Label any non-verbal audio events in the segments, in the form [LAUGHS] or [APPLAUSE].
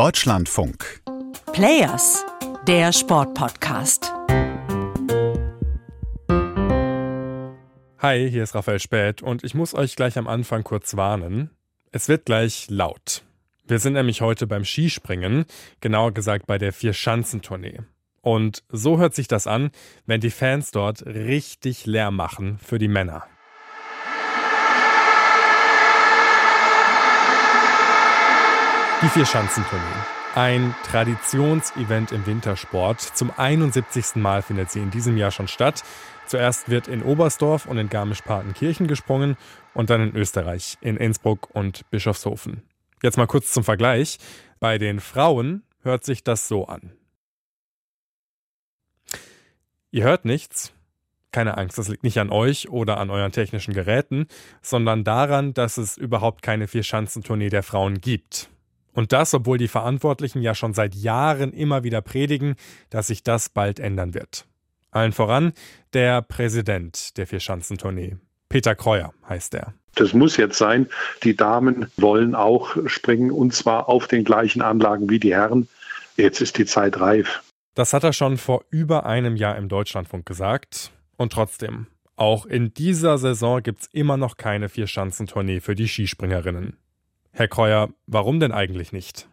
Deutschlandfunk. Players, der Sportpodcast. Hi, hier ist Raphael Späth und ich muss euch gleich am Anfang kurz warnen. Es wird gleich laut. Wir sind nämlich heute beim Skispringen, genauer gesagt bei der Vier-Schanzentournee. Und so hört sich das an, wenn die Fans dort richtig Lärm machen für die Männer. Die Vier-Schanzentournee. Ein Traditionsevent im Wintersport. Zum 71. Mal findet sie in diesem Jahr schon statt. Zuerst wird in Oberstdorf und in Garmisch-Partenkirchen gesprungen und dann in Österreich, in Innsbruck und Bischofshofen. Jetzt mal kurz zum Vergleich. Bei den Frauen hört sich das so an. Ihr hört nichts. Keine Angst, das liegt nicht an euch oder an euren technischen Geräten, sondern daran, dass es überhaupt keine Vier-Schanzentournee der Frauen gibt. Und das, obwohl die Verantwortlichen ja schon seit Jahren immer wieder predigen, dass sich das bald ändern wird. Allen voran der Präsident der Vierschanzentournee. Peter Kreuer heißt er. Das muss jetzt sein. Die Damen wollen auch springen und zwar auf den gleichen Anlagen wie die Herren. Jetzt ist die Zeit reif. Das hat er schon vor über einem Jahr im Deutschlandfunk gesagt. Und trotzdem, auch in dieser Saison gibt es immer noch keine Vierschanzentournee für die Skispringerinnen. Herr Kreuer, warum denn eigentlich nicht?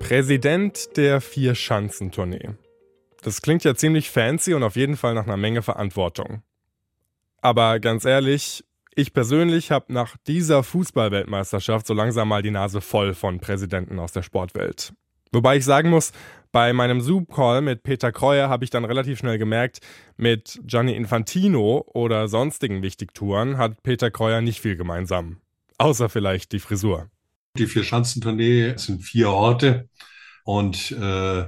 Präsident der Vier-Schanzentournee. Das klingt ja ziemlich fancy und auf jeden Fall nach einer Menge Verantwortung. Aber ganz ehrlich, ich persönlich habe nach dieser Fußballweltmeisterschaft so langsam mal die Nase voll von Präsidenten aus der Sportwelt. Wobei ich sagen muss, bei meinem Zoom-Call mit Peter Kreuer habe ich dann relativ schnell gemerkt, mit Gianni Infantino oder sonstigen Wichtigtouren hat Peter Kreuer nicht viel gemeinsam. Außer vielleicht die Frisur. Die Vier-Schanzentournee sind vier Orte und äh,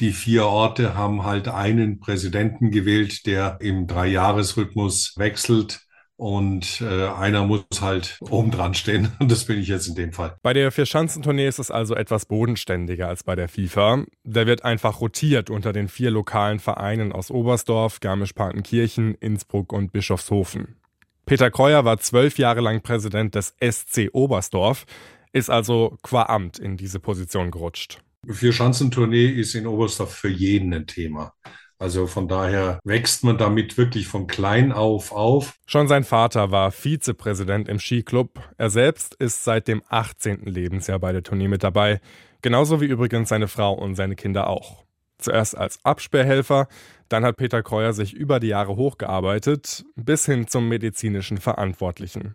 die vier Orte haben halt einen Präsidenten gewählt, der im Dreijahresrhythmus wechselt und äh, einer muss halt oben dran stehen. Und [LAUGHS] das bin ich jetzt in dem Fall. Bei der Vierschanzentournee ist es also etwas bodenständiger als bei der FIFA. Da wird einfach rotiert unter den vier lokalen Vereinen aus Oberstdorf, Garmisch-Partenkirchen, Innsbruck und Bischofshofen. Peter Kreuer war zwölf Jahre lang Präsident des SC Oberstdorf, ist also qua Amt in diese Position gerutscht. Vierschanzentournee ist in Oberstdorf für jeden ein Thema. Also von daher wächst man damit wirklich von klein auf auf. Schon sein Vater war Vizepräsident im Skiclub. Er selbst ist seit dem 18. Lebensjahr bei der Tournee mit dabei. Genauso wie übrigens seine Frau und seine Kinder auch. Zuerst als Absperrhelfer, dann hat Peter Kreuer sich über die Jahre hochgearbeitet, bis hin zum medizinischen Verantwortlichen.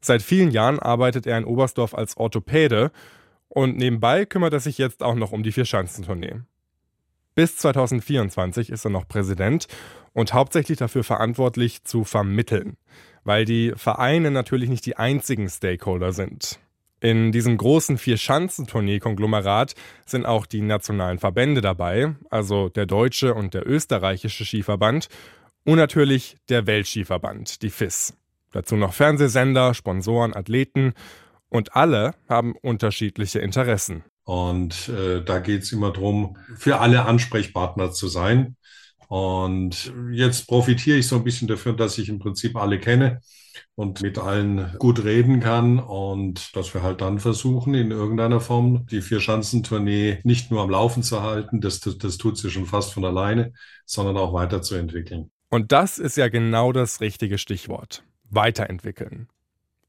Seit vielen Jahren arbeitet er in Oberstdorf als Orthopäde und nebenbei kümmert er sich jetzt auch noch um die Vierschanzentournee. Bis 2024 ist er noch Präsident und hauptsächlich dafür verantwortlich zu vermitteln, weil die Vereine natürlich nicht die einzigen Stakeholder sind. In diesem großen Vier-Schanzentournee-Konglomerat sind auch die nationalen Verbände dabei, also der deutsche und der österreichische Skiverband und natürlich der Weltskiverband, die FIS. Dazu noch Fernsehsender, Sponsoren, Athleten und alle haben unterschiedliche Interessen. Und äh, da geht's immer drum, für alle Ansprechpartner zu sein. Und jetzt profitiere ich so ein bisschen dafür, dass ich im Prinzip alle kenne und mit allen gut reden kann und dass wir halt dann versuchen, in irgendeiner Form die Vier-Schanzentournee nicht nur am Laufen zu halten, das, das, das tut sie schon fast von alleine, sondern auch weiterzuentwickeln. Und das ist ja genau das richtige Stichwort. Weiterentwickeln.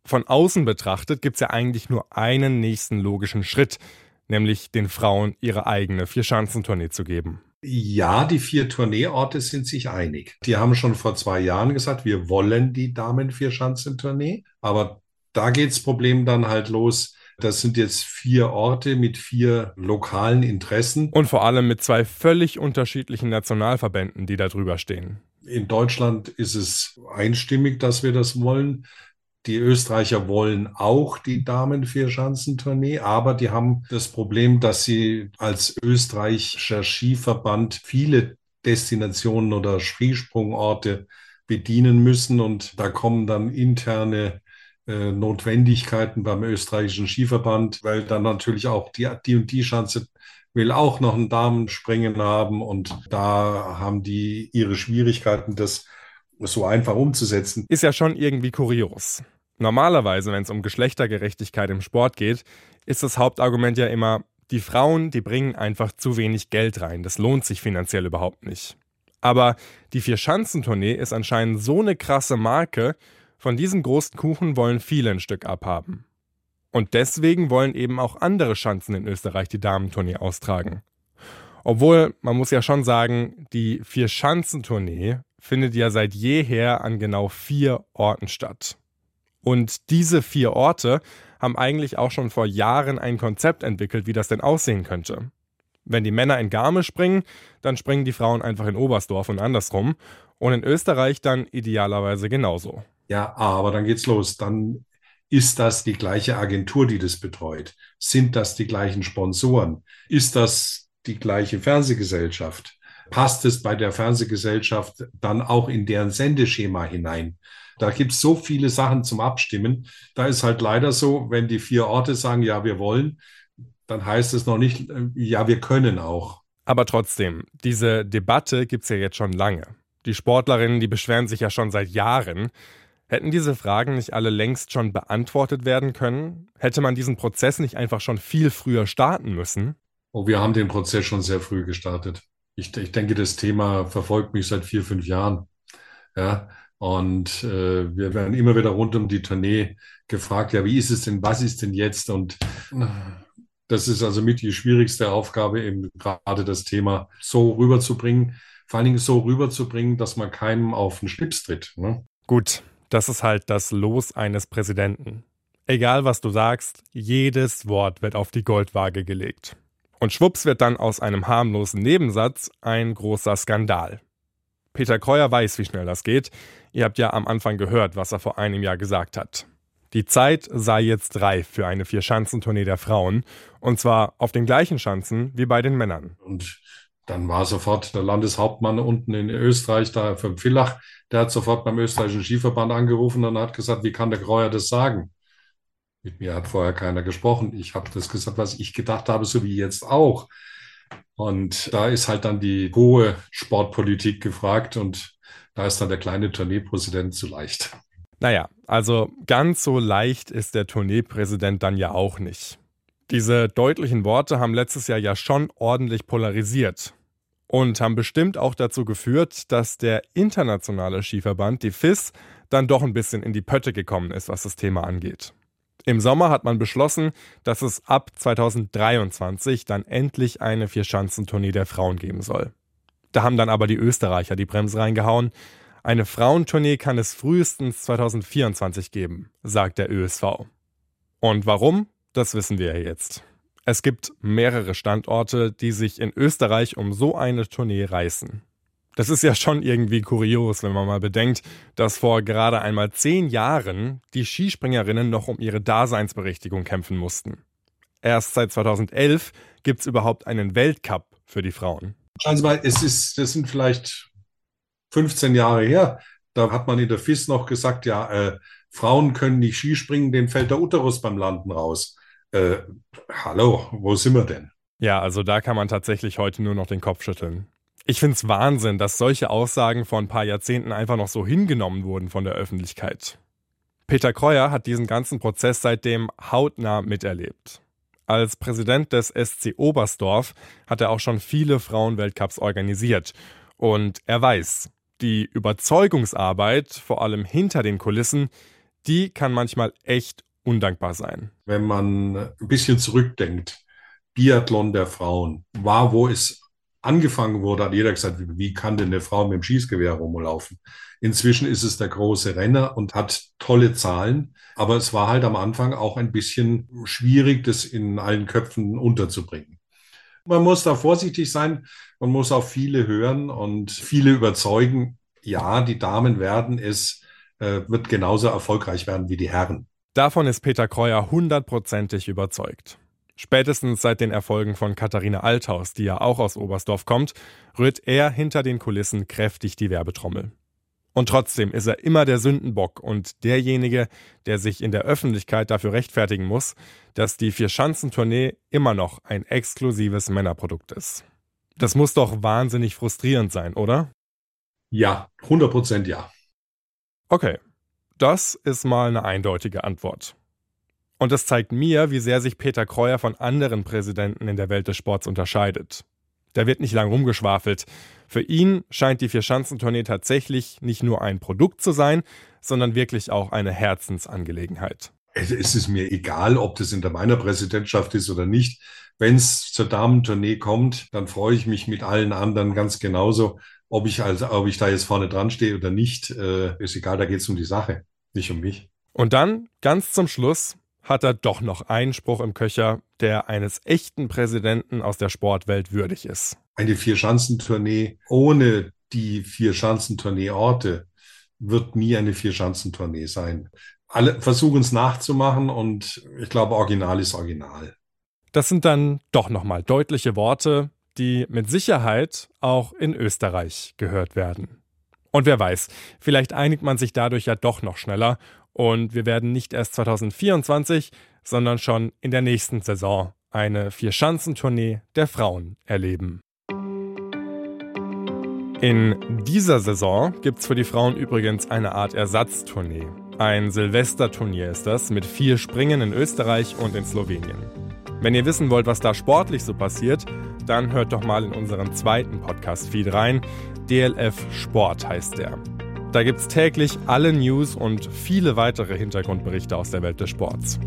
Von außen betrachtet gibt's ja eigentlich nur einen nächsten logischen Schritt, nämlich den Frauen ihre eigene Vier-Schanzentournee zu geben. Ja, die vier Tourneeorte sind sich einig. Die haben schon vor zwei Jahren gesagt, wir wollen die Damen-Vierschanzentournee. Aber da geht das Problem dann halt los. Das sind jetzt vier Orte mit vier lokalen Interessen. Und vor allem mit zwei völlig unterschiedlichen Nationalverbänden, die da drüber stehen. In Deutschland ist es einstimmig, dass wir das wollen. Die Österreicher wollen auch die Damen-Vierschanzentournee, aber die haben das Problem, dass sie als österreichischer Skiverband viele Destinationen oder Skisprungorte bedienen müssen. Und da kommen dann interne äh, Notwendigkeiten beim österreichischen Skiverband, weil dann natürlich auch die, die und die Schanze will auch noch ein Damenspringen haben. Und da haben die ihre Schwierigkeiten, das so einfach umzusetzen. Ist ja schon irgendwie kurios. Normalerweise, wenn es um Geschlechtergerechtigkeit im Sport geht, ist das Hauptargument ja immer, die Frauen, die bringen einfach zu wenig Geld rein. Das lohnt sich finanziell überhaupt nicht. Aber die Vier-Schanzentournee ist anscheinend so eine krasse Marke, von diesem großen Kuchen wollen viele ein Stück abhaben. Und deswegen wollen eben auch andere Schanzen in Österreich die Damentournee austragen. Obwohl, man muss ja schon sagen, die Vier-Schanzentournee findet ja seit jeher an genau vier Orten statt. Und diese vier Orte haben eigentlich auch schon vor Jahren ein Konzept entwickelt, wie das denn aussehen könnte. Wenn die Männer in Garmisch springen, dann springen die Frauen einfach in Oberstdorf und andersrum. Und in Österreich dann idealerweise genauso. Ja, aber dann geht's los. Dann ist das die gleiche Agentur, die das betreut? Sind das die gleichen Sponsoren? Ist das die gleiche Fernsehgesellschaft? Passt es bei der Fernsehgesellschaft dann auch in deren Sendeschema hinein? Da gibt es so viele Sachen zum Abstimmen. Da ist halt leider so, wenn die vier Orte sagen, ja, wir wollen, dann heißt es noch nicht, äh, ja, wir können auch. Aber trotzdem, diese Debatte gibt es ja jetzt schon lange. Die Sportlerinnen, die beschweren sich ja schon seit Jahren. Hätten diese Fragen nicht alle längst schon beantwortet werden können? Hätte man diesen Prozess nicht einfach schon viel früher starten müssen? Oh, wir haben den Prozess schon sehr früh gestartet. Ich, ich denke, das Thema verfolgt mich seit vier, fünf Jahren. Ja, und äh, wir werden immer wieder rund um die Tournee gefragt, ja, wie ist es denn, was ist denn jetzt? Und das ist also mit die schwierigste Aufgabe, eben gerade das Thema so rüberzubringen, vor allen Dingen so rüberzubringen, dass man keinem auf den Schlips tritt. Ne? Gut, das ist halt das Los eines Präsidenten. Egal was du sagst, jedes Wort wird auf die Goldwaage gelegt. Und schwupps wird dann aus einem harmlosen Nebensatz ein großer Skandal. Peter Kreuer weiß, wie schnell das geht. Ihr habt ja am Anfang gehört, was er vor einem Jahr gesagt hat. Die Zeit sei jetzt reif für eine Vierschanzentournee der Frauen. Und zwar auf den gleichen Schanzen wie bei den Männern. Und dann war sofort der Landeshauptmann unten in Österreich, da für Villach, der hat sofort beim österreichischen Skiverband angerufen und hat gesagt, wie kann der Kreuer das sagen? Mit mir hat vorher keiner gesprochen. Ich habe das gesagt, was ich gedacht habe, so wie jetzt auch. Und da ist halt dann die hohe Sportpolitik gefragt und da ist dann der kleine Tourneepräsident zu leicht. Naja, also ganz so leicht ist der Tourneepräsident dann ja auch nicht. Diese deutlichen Worte haben letztes Jahr ja schon ordentlich polarisiert und haben bestimmt auch dazu geführt, dass der internationale Skiverband, die FIS, dann doch ein bisschen in die Pötte gekommen ist, was das Thema angeht. Im Sommer hat man beschlossen, dass es ab 2023 dann endlich eine Vierschanzentournee der Frauen geben soll. Da haben dann aber die Österreicher die Bremse reingehauen. Eine Frauentournee kann es frühestens 2024 geben, sagt der ÖSV. Und warum? Das wissen wir ja jetzt. Es gibt mehrere Standorte, die sich in Österreich um so eine Tournee reißen. Das ist ja schon irgendwie kurios, wenn man mal bedenkt, dass vor gerade einmal zehn Jahren die Skispringerinnen noch um ihre Daseinsberechtigung kämpfen mussten. Erst seit 2011 gibt es überhaupt einen Weltcup für die Frauen. Schauen Sie mal, es ist, das sind vielleicht 15 Jahre her. Da hat man in der FIS noch gesagt, ja, äh, Frauen können nicht Skispringen, denen fällt der Uterus beim Landen raus. Äh, hallo, wo sind wir denn? Ja, also da kann man tatsächlich heute nur noch den Kopf schütteln. Ich finde es Wahnsinn, dass solche Aussagen vor ein paar Jahrzehnten einfach noch so hingenommen wurden von der Öffentlichkeit. Peter Kreuer hat diesen ganzen Prozess seitdem hautnah miterlebt. Als Präsident des SC Oberstdorf hat er auch schon viele Frauenweltcups organisiert. Und er weiß, die Überzeugungsarbeit, vor allem hinter den Kulissen, die kann manchmal echt undankbar sein. Wenn man ein bisschen zurückdenkt, Biathlon der Frauen war, wo es angefangen wurde, hat jeder gesagt, wie kann denn eine Frau mit dem Schießgewehr rumlaufen? Inzwischen ist es der große Renner und hat tolle Zahlen. Aber es war halt am Anfang auch ein bisschen schwierig, das in allen Köpfen unterzubringen. Man muss da vorsichtig sein. Man muss auf viele hören und viele überzeugen. Ja, die Damen werden es, äh, wird genauso erfolgreich werden wie die Herren. Davon ist Peter Kreuer hundertprozentig überzeugt. Spätestens seit den Erfolgen von Katharina Althaus, die ja auch aus Oberstdorf kommt, rührt er hinter den Kulissen kräftig die Werbetrommel. Und trotzdem ist er immer der Sündenbock und derjenige, der sich in der Öffentlichkeit dafür rechtfertigen muss, dass die Vier-Schanzentournee immer noch ein exklusives Männerprodukt ist. Das muss doch wahnsinnig frustrierend sein, oder? Ja, 100 Prozent ja. Okay, das ist mal eine eindeutige Antwort. Und das zeigt mir, wie sehr sich Peter Kreuer von anderen Präsidenten in der Welt des Sports unterscheidet. Da wird nicht lang rumgeschwafelt. Für ihn scheint die Vierschanzentournee tatsächlich nicht nur ein Produkt zu sein, sondern wirklich auch eine Herzensangelegenheit. Es ist mir egal, ob das in meiner Präsidentschaft ist oder nicht. Wenn es zur Damentournee kommt, dann freue ich mich mit allen anderen ganz genauso. Ob ich, also, ob ich da jetzt vorne dran stehe oder nicht, äh, ist egal, da geht es um die Sache, nicht um mich. Und dann, ganz zum Schluss, hat er doch noch einen Spruch im Köcher, der eines echten Präsidenten aus der Sportwelt würdig ist. Eine Vierschanzentournee ohne die Vierschanzentournee-Orte wird nie eine Vierschanzentournee sein. Alle versuchen es nachzumachen und ich glaube, Original ist Original. Das sind dann doch nochmal deutliche Worte, die mit Sicherheit auch in Österreich gehört werden. Und wer weiß, vielleicht einigt man sich dadurch ja doch noch schneller und wir werden nicht erst 2024, sondern schon in der nächsten Saison eine Vier-Schanzentournee der Frauen erleben. In dieser Saison gibt es für die Frauen übrigens eine Art Ersatztournee. Ein Silvesterturnier ist das mit vier Springen in Österreich und in Slowenien. Wenn ihr wissen wollt, was da sportlich so passiert, dann hört doch mal in unseren zweiten Podcast-Feed rein. DLF Sport heißt der. Da gibt es täglich alle News und viele weitere Hintergrundberichte aus der Welt des Sports.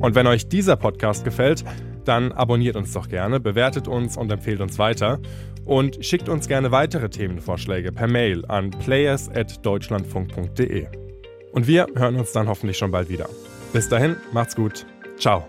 Und wenn euch dieser Podcast gefällt, dann abonniert uns doch gerne, bewertet uns und empfehlt uns weiter und schickt uns gerne weitere Themenvorschläge per Mail an players@deutschlandfunk.de. Und wir hören uns dann hoffentlich schon bald wieder. Bis dahin, macht's gut. Ciao.